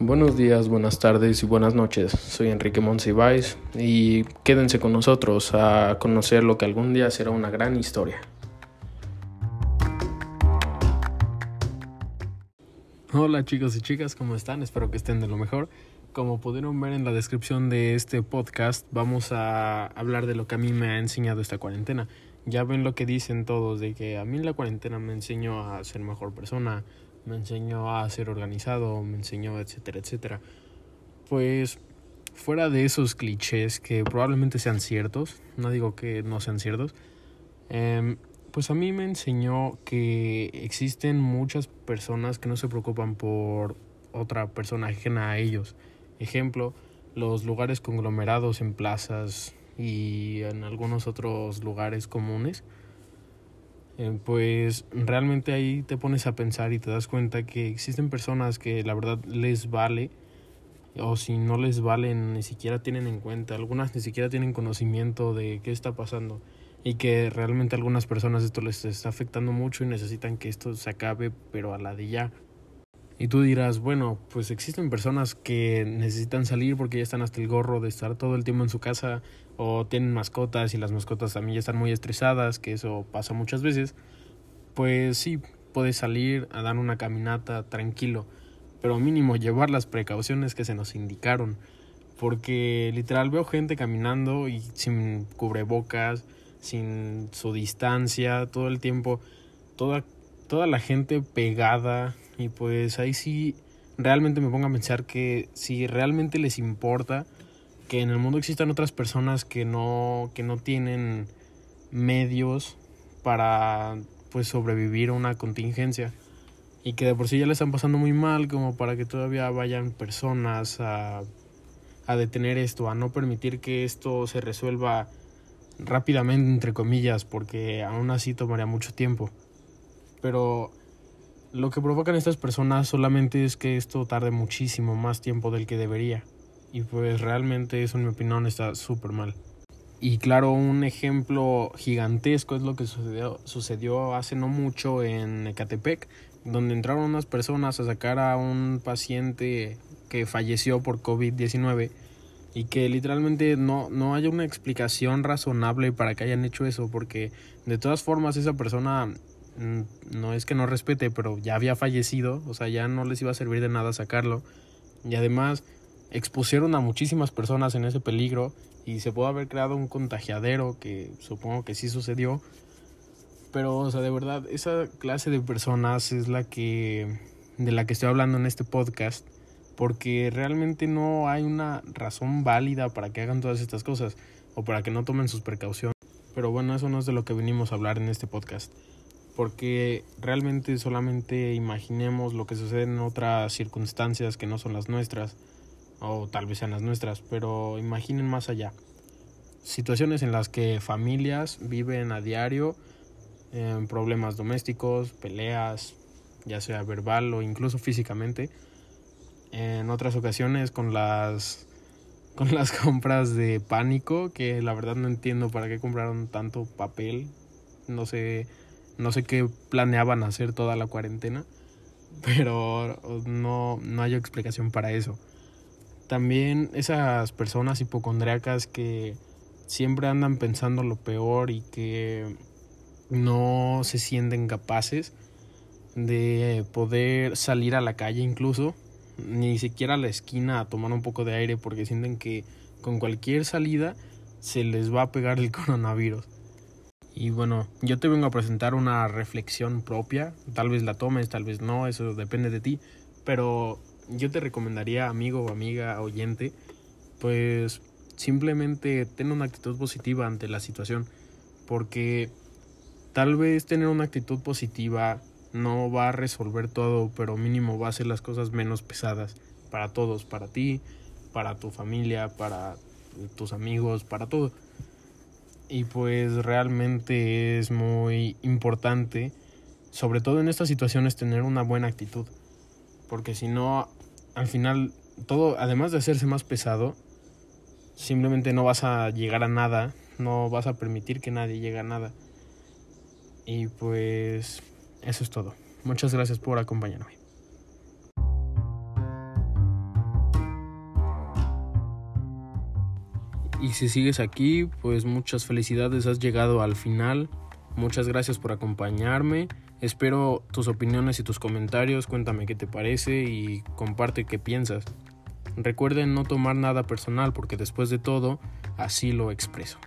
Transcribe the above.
Buenos días, buenas tardes y buenas noches. Soy Enrique Monsiváis y quédense con nosotros a conocer lo que algún día será una gran historia. Hola chicos y chicas, ¿cómo están? Espero que estén de lo mejor. Como pudieron ver en la descripción de este podcast, vamos a hablar de lo que a mí me ha enseñado esta cuarentena. Ya ven lo que dicen todos, de que a mí la cuarentena me enseñó a ser mejor persona, me enseñó a ser organizado, me enseñó, etcétera, etcétera. Pues fuera de esos clichés que probablemente sean ciertos, no digo que no sean ciertos, eh, pues a mí me enseñó que existen muchas personas que no se preocupan por otra persona ajena a ellos. Ejemplo, los lugares conglomerados en plazas y en algunos otros lugares comunes eh, pues realmente ahí te pones a pensar y te das cuenta que existen personas que la verdad les vale o si no les valen ni siquiera tienen en cuenta, algunas ni siquiera tienen conocimiento de qué está pasando y que realmente a algunas personas esto les está afectando mucho y necesitan que esto se acabe pero a la de ya. Y tú dirás, bueno, pues existen personas que necesitan salir porque ya están hasta el gorro de estar todo el tiempo en su casa o tienen mascotas y las mascotas también ya están muy estresadas, que eso pasa muchas veces. Pues sí, puedes salir a dar una caminata tranquilo, pero mínimo llevar las precauciones que se nos indicaron. Porque literal veo gente caminando y sin cubrebocas, sin su distancia, todo el tiempo, toda, toda la gente pegada y pues ahí sí realmente me pongo a pensar que si realmente les importa que en el mundo existan otras personas que no, que no tienen medios para pues sobrevivir a una contingencia y que de por sí ya le están pasando muy mal como para que todavía vayan personas a, a detener esto, a no permitir que esto se resuelva rápidamente entre comillas porque aún así tomaría mucho tiempo. Pero lo que provocan estas personas solamente es que esto tarde muchísimo más tiempo del que debería. Y pues realmente eso en mi opinión está súper mal. Y claro, un ejemplo gigantesco es lo que sucedió, sucedió hace no mucho en Ecatepec, donde entraron unas personas a sacar a un paciente que falleció por COVID-19 y que literalmente no, no hay una explicación razonable para que hayan hecho eso, porque de todas formas esa persona no es que no respete, pero ya había fallecido, o sea, ya no les iba a servir de nada sacarlo. Y además expusieron a muchísimas personas en ese peligro y se pudo haber creado un contagiadero que supongo que sí sucedió. Pero, o sea, de verdad, esa clase de personas es la que de la que estoy hablando en este podcast, porque realmente no hay una razón válida para que hagan todas estas cosas o para que no tomen sus precauciones. Pero bueno, eso no es de lo que venimos a hablar en este podcast porque realmente solamente imaginemos lo que sucede en otras circunstancias que no son las nuestras, o tal vez sean las nuestras, pero imaginen más allá. Situaciones en las que familias viven a diario en problemas domésticos, peleas, ya sea verbal o incluso físicamente. En otras ocasiones con las con las compras de pánico, que la verdad no entiendo para qué compraron tanto papel. No sé no sé qué planeaban hacer toda la cuarentena, pero no, no hay explicación para eso. También esas personas hipocondriacas que siempre andan pensando lo peor y que no se sienten capaces de poder salir a la calle incluso, ni siquiera a la esquina a tomar un poco de aire porque sienten que con cualquier salida se les va a pegar el coronavirus. Y bueno, yo te vengo a presentar una reflexión propia. Tal vez la tomes, tal vez no, eso depende de ti. Pero yo te recomendaría, amigo o amiga, oyente, pues simplemente ten una actitud positiva ante la situación. Porque tal vez tener una actitud positiva no va a resolver todo, pero mínimo va a hacer las cosas menos pesadas para todos, para ti, para tu familia, para tus amigos, para todo y pues realmente es muy importante, sobre todo en estas situaciones, tener una buena actitud, porque si no, al final, todo, además de hacerse más pesado, simplemente no vas a llegar a nada, no vas a permitir que nadie llegue a nada. Y pues eso es todo. Muchas gracias por acompañarme. Y si sigues aquí, pues muchas felicidades, has llegado al final. Muchas gracias por acompañarme. Espero tus opiniones y tus comentarios. Cuéntame qué te parece y comparte qué piensas. Recuerden no tomar nada personal porque después de todo, así lo expreso.